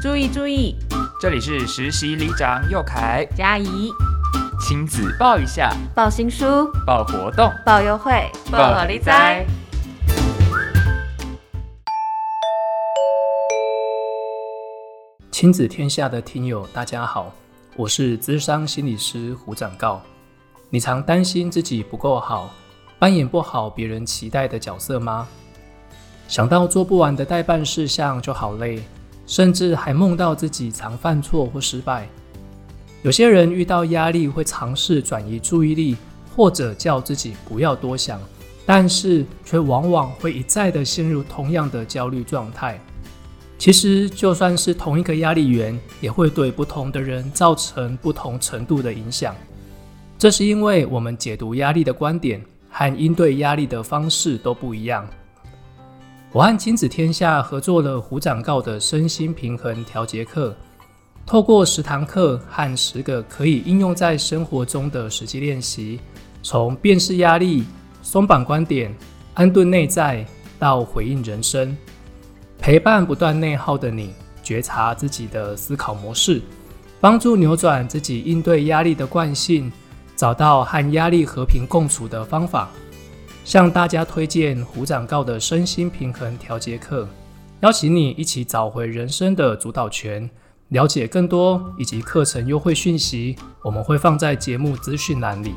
注意注意，这里是实习里长佑凯、嘉怡，亲子报一下，报新书，报活动，报优惠，报好利在。亲子天下的听友，大家好，我是资商心理师胡长告。你常担心自己不够好，扮演不好别人期待的角色吗？想到做不完的待办事项就好累。甚至还梦到自己常犯错或失败。有些人遇到压力会尝试转移注意力，或者叫自己不要多想，但是却往往会一再的陷入同样的焦虑状态。其实，就算是同一个压力源，也会对不同的人造成不同程度的影响。这是因为我们解读压力的观点和应对压力的方式都不一样。我和亲子天下合作了胡长告的身心平衡调节课，透过十堂课和十个可以应用在生活中的实际练习，从辨识压力、松绑观点、安顿内在到回应人生，陪伴不断内耗的你，觉察自己的思考模式，帮助扭转自己应对压力的惯性，找到和压力和平共处的方法。向大家推荐胡长告的身心平衡调节课，邀请你一起找回人生的主导权。了解更多以及课程优惠讯息，我们会放在节目资讯栏里。